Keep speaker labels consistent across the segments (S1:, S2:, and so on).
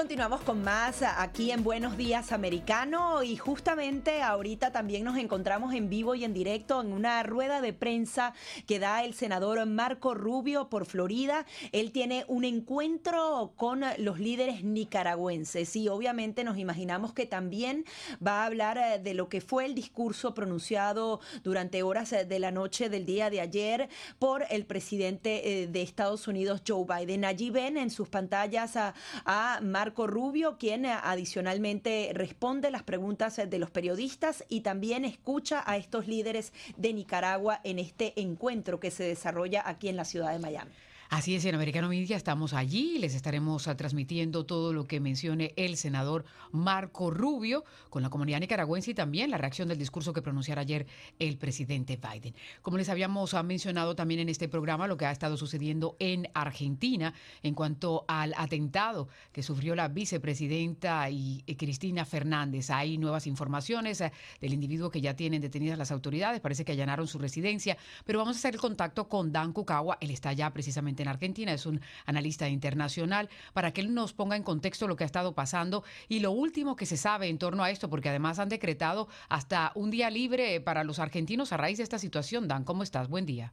S1: Continuamos con más aquí en Buenos Días Americano y justamente ahorita también nos encontramos en vivo y en directo en una rueda de prensa que da el senador Marco Rubio por Florida. Él tiene un encuentro con los líderes nicaragüenses y obviamente nos imaginamos que también va a hablar eh, de lo que fue el discurso pronunciado durante horas eh, de la noche del día de ayer por el presidente eh, de Estados Unidos Joe Biden. Allí ven en sus pantallas a, a Marco Rubio, quien eh, adicionalmente responde las preguntas eh, de los periodistas y también escucha a estos líderes de Nicaragua en este encuentro que se desarrolla aquí en la ciudad de Miami.
S2: Así es, en Americano Media estamos allí les estaremos ah, transmitiendo todo lo que mencione el senador Marco Rubio con la comunidad nicaragüense y también la reacción del discurso que pronunciara ayer el presidente Biden. Como les habíamos ah, mencionado también en este programa, lo que ha estado sucediendo en Argentina en cuanto al atentado que sufrió la vicepresidenta y, Cristina Fernández. Hay nuevas informaciones ah, del individuo que ya tienen detenidas las autoridades, parece que allanaron su residencia, pero vamos a hacer el contacto con Dan Cucagua, él está ya precisamente en Argentina, es un analista internacional, para que él nos ponga en contexto lo que ha estado pasando y lo último que se sabe en torno a esto, porque además han decretado hasta un día libre para los argentinos a raíz de esta situación. Dan, ¿cómo estás? Buen día.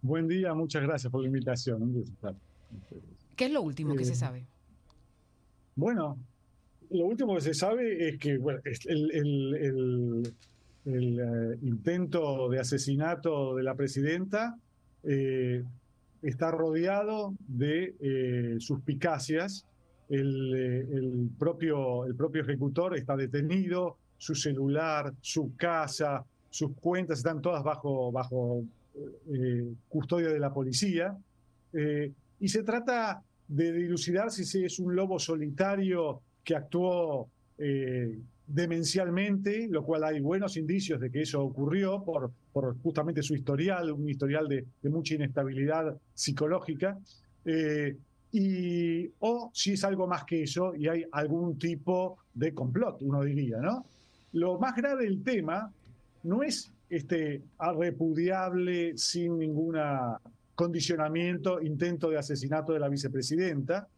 S3: Buen día, muchas gracias por la invitación.
S2: ¿Qué es lo último que se eh, sabe?
S3: Bueno, lo último que se sabe es que el, eh, intento de asesinato de la presidenta eh, está rodeado de eh, suspicacias. El, eh, el, propio, el propio ejecutor está detenido, su celular, su casa, sus cuentas están todas bajo, bajo eh, custodia de la policía. y se trata de dilucidar si es un lobo solitario que actuó demencialmente, lo cual hay buenos indicios de que eso ocurrió por, justamente su historial, un historial de, mucha inestabilidad psicológica, eh, y, o si es algo más que eso y hay algún tipo de complot, uno diría, ¿no? Lo más grave del tema no es este repudiable sin ningún condicionamiento intento de asesinato de la vicepresidenta,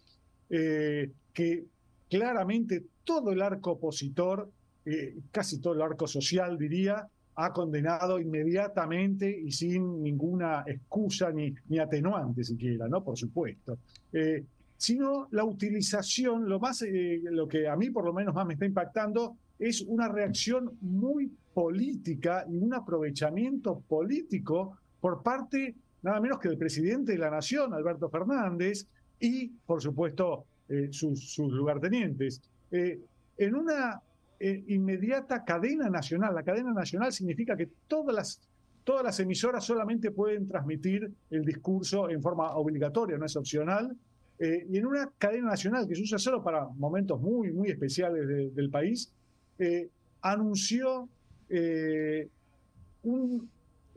S3: eh, que claramente todo el arco opositor, eh, casi todo el arco social diría, ha condenado inmediatamente y sin ninguna excusa ni, atenuante siquiera, ¿no? Por supuesto. Eh, sino la utilización, lo más, eh, lo que a mí por lo menos más me está impactando, es una reacción muy política y un aprovechamiento político por parte nada menos que del presidente de la Nación, Alberto Fernández, y por supuesto sus lugartenientes. Eh, en una eh, inmediata cadena nacional. La cadena nacional significa que todas las, todas las emisoras solamente pueden transmitir el discurso en forma obligatoria, no es opcional. Eh, y en una cadena nacional que se usa solo para momentos muy, muy especiales del país, anunció un,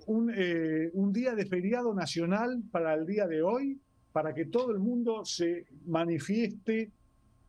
S3: un día de feriado nacional para el día de hoy, para que todo el mundo se manifieste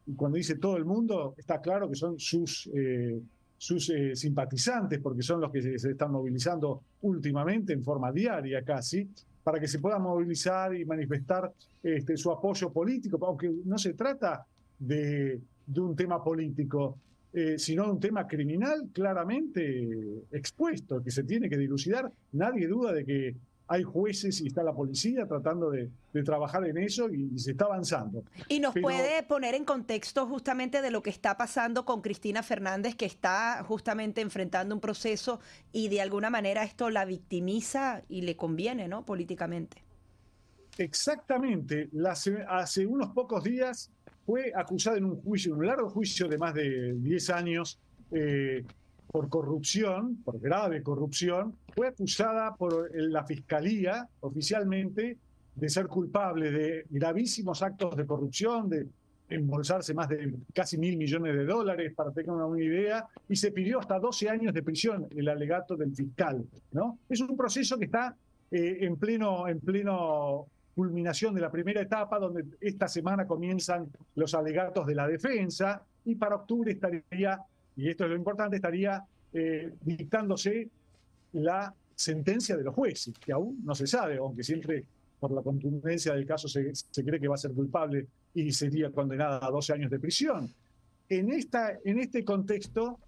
S3: y cuando dice todo el mundo, está claro que son sus, eh, sus eh, simpatizantes, porque son los que se, están movilizando últimamente en forma diaria casi, para que se puedan movilizar y manifestar este, su apoyo político, aunque no se trata de, un tema político, eh, sino de un tema criminal claramente expuesto, que se tiene que dilucidar. Nadie duda de que hay jueces y está la policía tratando de, trabajar en eso y, se está avanzando.
S1: Y nos puede poner en contexto justamente de lo que está pasando con Cristina Fernández, que está justamente enfrentando un proceso y de alguna manera esto la victimiza y le conviene, ¿no? Políticamente.
S3: Exactamente. hace unos pocos días fue acusada en un juicio, en un largo juicio de más de 10 años, eh, por corrupción, por grave corrupción, fue acusada por la fiscalía oficialmente de ser culpable de gravísimos actos de corrupción, de embolsarse más de casi mil millones de dólares, para tener una idea, y se pidió hasta 12 años de prisión, el alegato del fiscal. ¿no? Es un proceso que está eh, en, pleno, en pleno culminación de la primera etapa, donde esta semana comienzan los alegatos de la defensa, y para octubre estaría, y esto es lo importante, estaría eh, dictándose la sentencia de los jueces, que aún no se sabe, aunque siempre por la contundencia del caso se, cree que va a ser culpable y sería condenada a 12 años de prisión. En, esta, en este contexto,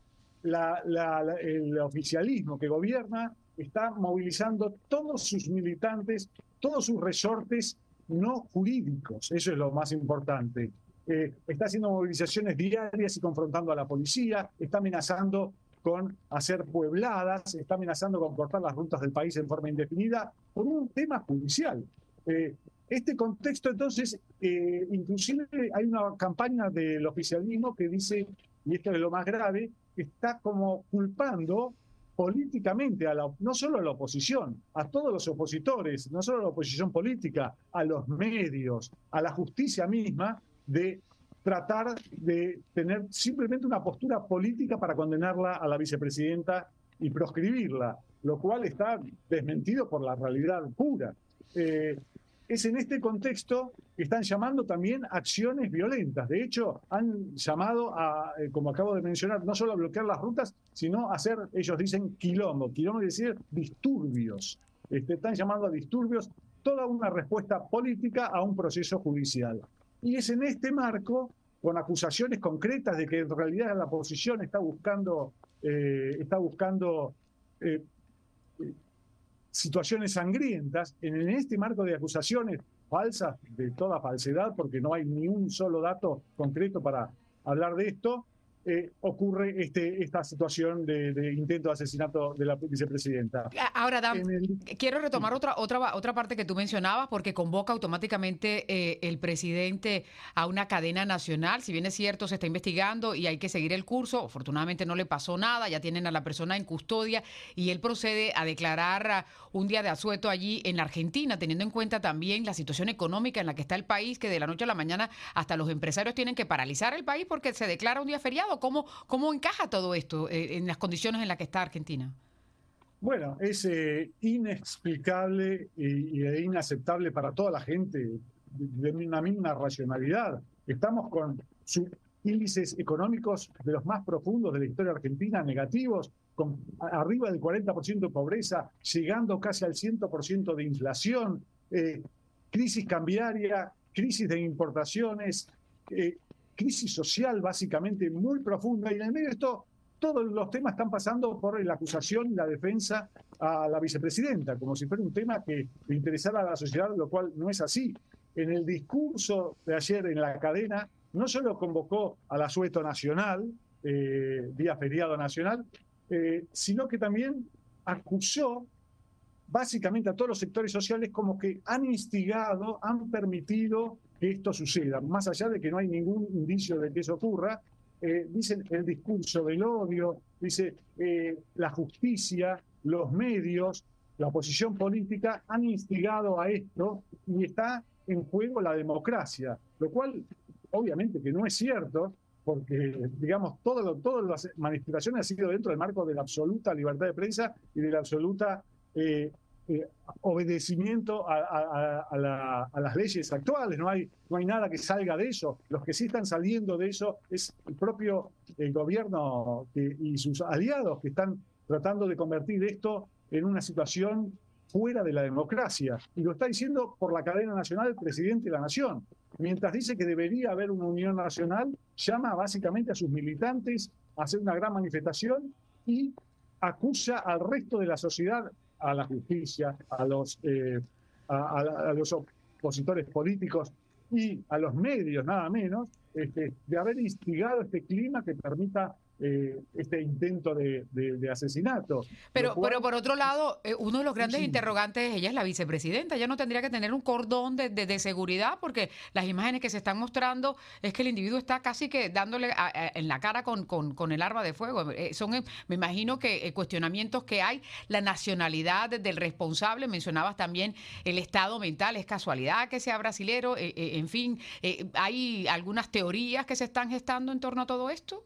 S3: el oficialismo que gobierna está movilizando todos sus militantes, todos sus resortes no jurídicos. Eso es lo más importante. Eh, está haciendo movilizaciones diarias y confrontando a la policía, está amenazando con hacer puebladas, está amenazando con cortar las rutas del país en forma indefinida por un tema judicial. Eh, este contexto, entonces, eh, inclusive hay una campaña del oficialismo que dice, y esto es lo más grave, está como culpando políticamente a la, no solo a la oposición, a todos los opositores, no solo a la oposición política, a los medios, a la justicia misma, de tratar de tener simplemente una postura política para condenarla a la vicepresidenta y proscribirla, lo cual está desmentido por la realidad pura. Eh, es en este contexto que están llamando también acciones violentas. De hecho, han llamado a, eh, como acabo de mencionar, no solo a bloquear las rutas, sino a hacer, ellos dicen, quilombo. Quilombo es decir, disturbios. Este, están llamando a disturbios toda una respuesta política a un proceso judicial. Y es en este marco, con acusaciones concretas de que en realidad la oposición está buscando, eh, está buscando eh, situaciones sangrientas, en este marco de acusaciones falsas, de toda falsedad, porque no hay ni un solo dato concreto para hablar de esto, eh, ocurre este, esta situación de, intento de asesinato de la vicepresidenta.
S2: Ahora, Dan, quiero retomar otra, otra, otra parte que tú mencionabas, porque convoca automáticamente eh, el presidente a una cadena nacional. Si bien es cierto, se está investigando y hay que seguir el curso, afortunadamente no le pasó nada, ya tienen a la persona en custodia y él procede a declarar un día de asueto allí en Argentina, teniendo en cuenta también la situación económica en la que está el país, que de la noche a la mañana hasta los empresarios tienen que paralizar el país porque se declara un día feriado. ¿Cómo, cómo encaja todo esto eh, en las condiciones en las que está Argentina?
S3: Bueno, es eh, inexplicable y, inaceptable para toda la gente de una misma racionalidad. Estamos con índices económicos de los más profundos de la historia argentina, negativos, con arriba del 40% de pobreza, llegando casi al 100% de inflación, eh, crisis cambiaria, crisis de importaciones, crisis social básicamente muy profunda y en el medio de esto todos los temas están pasando por la acusación y la defensa a la vicepresidenta, como si fuera un tema que interesara a la sociedad, lo cual no es así. En el discurso de ayer en la cadena, no solo convocó al asueto nacional, eh, día feriado nacional, eh, sino que también acusó básicamente a todos los sectores sociales como que han instigado, han permitido que esto suceda, más allá de que no hay ningún indicio de que eso ocurra, eh, dicen el discurso del odio, dice eh, la justicia, los medios, la oposición política han instigado a esto y está en juego la democracia, lo cual obviamente que no es cierto, porque digamos todo todas las manifestaciones han sido dentro del marco de la absoluta libertad de prensa y de la absoluta eh, eh, obedecimiento a, las leyes actuales, no hay, no hay nada que salga de eso. Los que sí están saliendo de eso es el propio el gobierno y sus aliados que están tratando de convertir esto en una situación fuera de la democracia. Y lo está diciendo por la cadena nacional el presidente de la nación. Mientras dice que debería haber una unión nacional, llama básicamente a sus militantes a hacer una gran manifestación y acusa al resto de la sociedad a la justicia, a los, eh, a, los opositores políticos y a los medios, nada menos, este, de haber instigado este clima que permita eh, este intento de, asesinato.
S2: Pero, pero por otro lado, eh, uno de los grandes interrogantes, ella es la vicepresidenta, ella no tendría que tener un cordón de, seguridad porque las imágenes que se están mostrando es que el individuo está casi que dándole en la cara con, con, el arma de fuego. Eh, son, me imagino que cuestionamientos que hay, la nacionalidad del responsable, mencionabas también el estado mental, es casualidad que sea brasilero, en fin, ¿hay algunas teorías que se están gestando en torno a todo esto?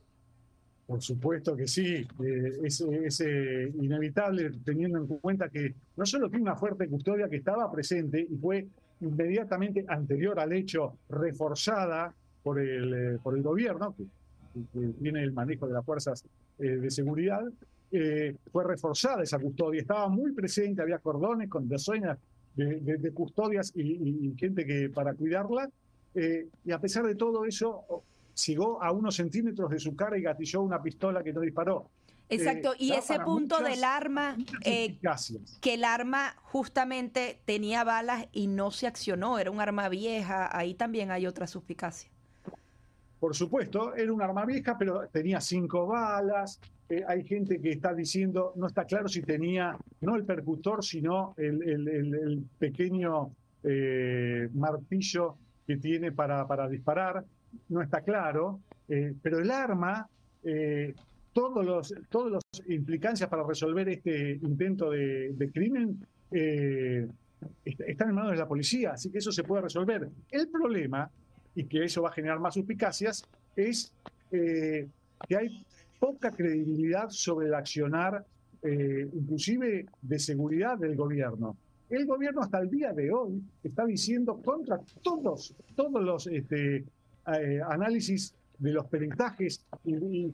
S3: Por supuesto que sí, eh, es, eh, inevitable teniendo en cuenta que no solo tiene una fuerte custodia que estaba presente y fue inmediatamente anterior al hecho reforzada por el, eh, por el gobierno, que tiene el manejo de las fuerzas de seguridad, fue reforzada esa custodia, estaba muy presente, había cordones con docenas de, custodias y, gente que para cuidarla, y a pesar de todo eso, llegó a unos centímetros de su cara y gatilló una pistola que no disparó.
S1: Exacto, y ese punto del arma,
S3: eh,
S1: que el arma justamente tenía balas y no se accionó, era un arma vieja, ahí también hay otra suspicacia.
S3: Por supuesto, era un arma vieja, pero tenía cinco balas. Eh, hay gente que está diciendo, no está claro si tenía no el percutor, sino el, pequeño eh, martillo que tiene para, para disparar. No está claro, pero el arma todos los, todas las implicancias para resolver este intento de, crimen eh, están en manos de la policía, así que eso se puede resolver. El problema, y que eso va a generar más suspicacias, es eh, que hay poca credibilidad sobre el accionar, eh, inclusive de seguridad del gobierno. El gobierno hasta el día de hoy está diciendo contra todos, todos los este, análisis de los peritajes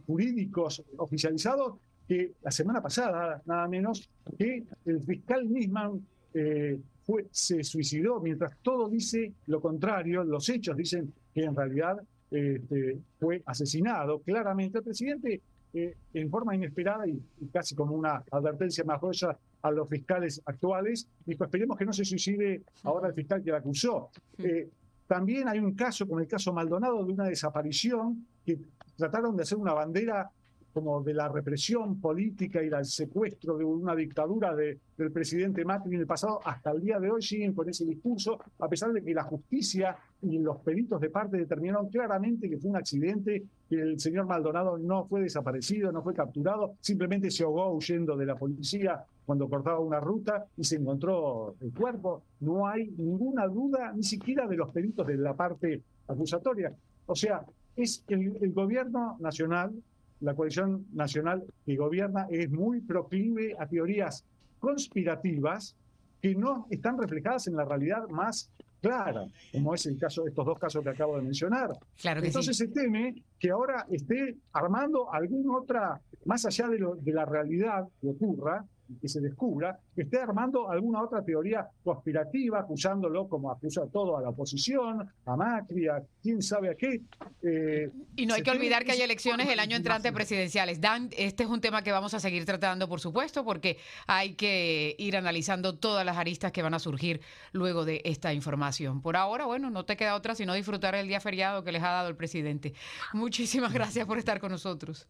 S3: jurídicos oficializados que la semana pasada, nada menos, que el fiscal Nisman eh, fue, se suicidó, mientras todo dice lo contrario, los hechos dicen que en realidad este, fue asesinado. Claramente el presidente, eh, en forma inesperada y, casi como una advertencia más grosa a los fiscales actuales, dijo, esperemos que no se suicide ahora el fiscal que la acusó. Eh, también hay un caso, como el caso Maldonado, de una desaparición que trataron de hacer una bandera como de la represión política y del secuestro de una dictadura del presidente Macri en el pasado, hasta el día de hoy siguen con ese discurso, a pesar de que la justicia y los peritos de parte determinaron claramente que fue un accidente, que el señor Maldonado no fue desaparecido, no fue capturado, simplemente se ahogó huyendo de la policía cuando cortaba una ruta y se encontró el cuerpo. No hay ninguna duda, ni siquiera de los peritos de la parte acusatoria. O sea, es el, el gobierno nacional la coalición nacional que gobierna es muy proclive a teorías conspirativas que no están reflejadas en la realidad más clara, como es el caso de estos dos casos que acabo de mencionar. Entonces se teme que ahora esté armando alguna otra, más allá de, de la realidad que ocurra, que se descubra, que esté armando alguna otra teoría conspirativa, acusándolo como acusa todo a la oposición, a Macri, a quién sabe a qué.
S2: Eh, y no hay que olvidar que hay elecciones el año entrante presidenciales. Dan, este es un tema que vamos a seguir tratando, por supuesto, porque hay que ir analizando todas las aristas que van a surgir luego de esta información. Por ahora, bueno, no te queda otra sino disfrutar el día feriado que les ha dado el presidente. Muchísimas gracias por estar con nosotros.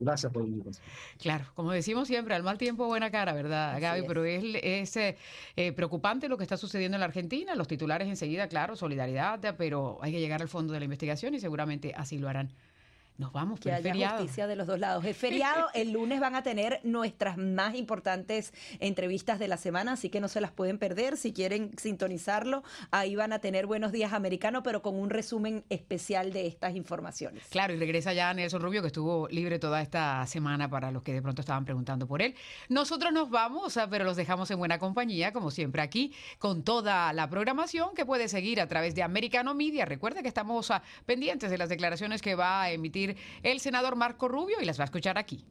S3: Gracias por el
S2: Claro, como decimos siempre, al mal tiempo buena cara, ¿verdad, Gaby? Pero es, es eh, eh, preocupante lo que está sucediendo en la Argentina. Los titulares enseguida, claro, solidaridad, pero hay que llegar al fondo de la investigación y seguramente así lo harán. Nos vamos,
S1: que haya justicia de los dos lados. Es feriado, el lunes van a tener nuestras más importantes entrevistas de la semana, así que no se las pueden perder. Si quieren sintonizarlo, ahí van a tener Buenos Días Americano, pero con un resumen especial de estas informaciones.
S2: Claro, y regresa ya Nelson Rubio, que estuvo libre toda esta semana para los que de pronto estaban preguntando por él. Nosotros nos vamos, ah, pero los dejamos en buena compañía, como siempre aquí, con toda la programación que puede seguir a través de Americano Media. Recuerda que estamos ah, pendientes de las declaraciones que va a emitir el senador Marco Rubio y las va a escuchar aquí.